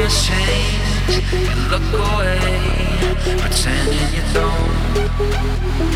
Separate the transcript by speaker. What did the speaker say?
Speaker 1: has change. You look away, pretending you don't.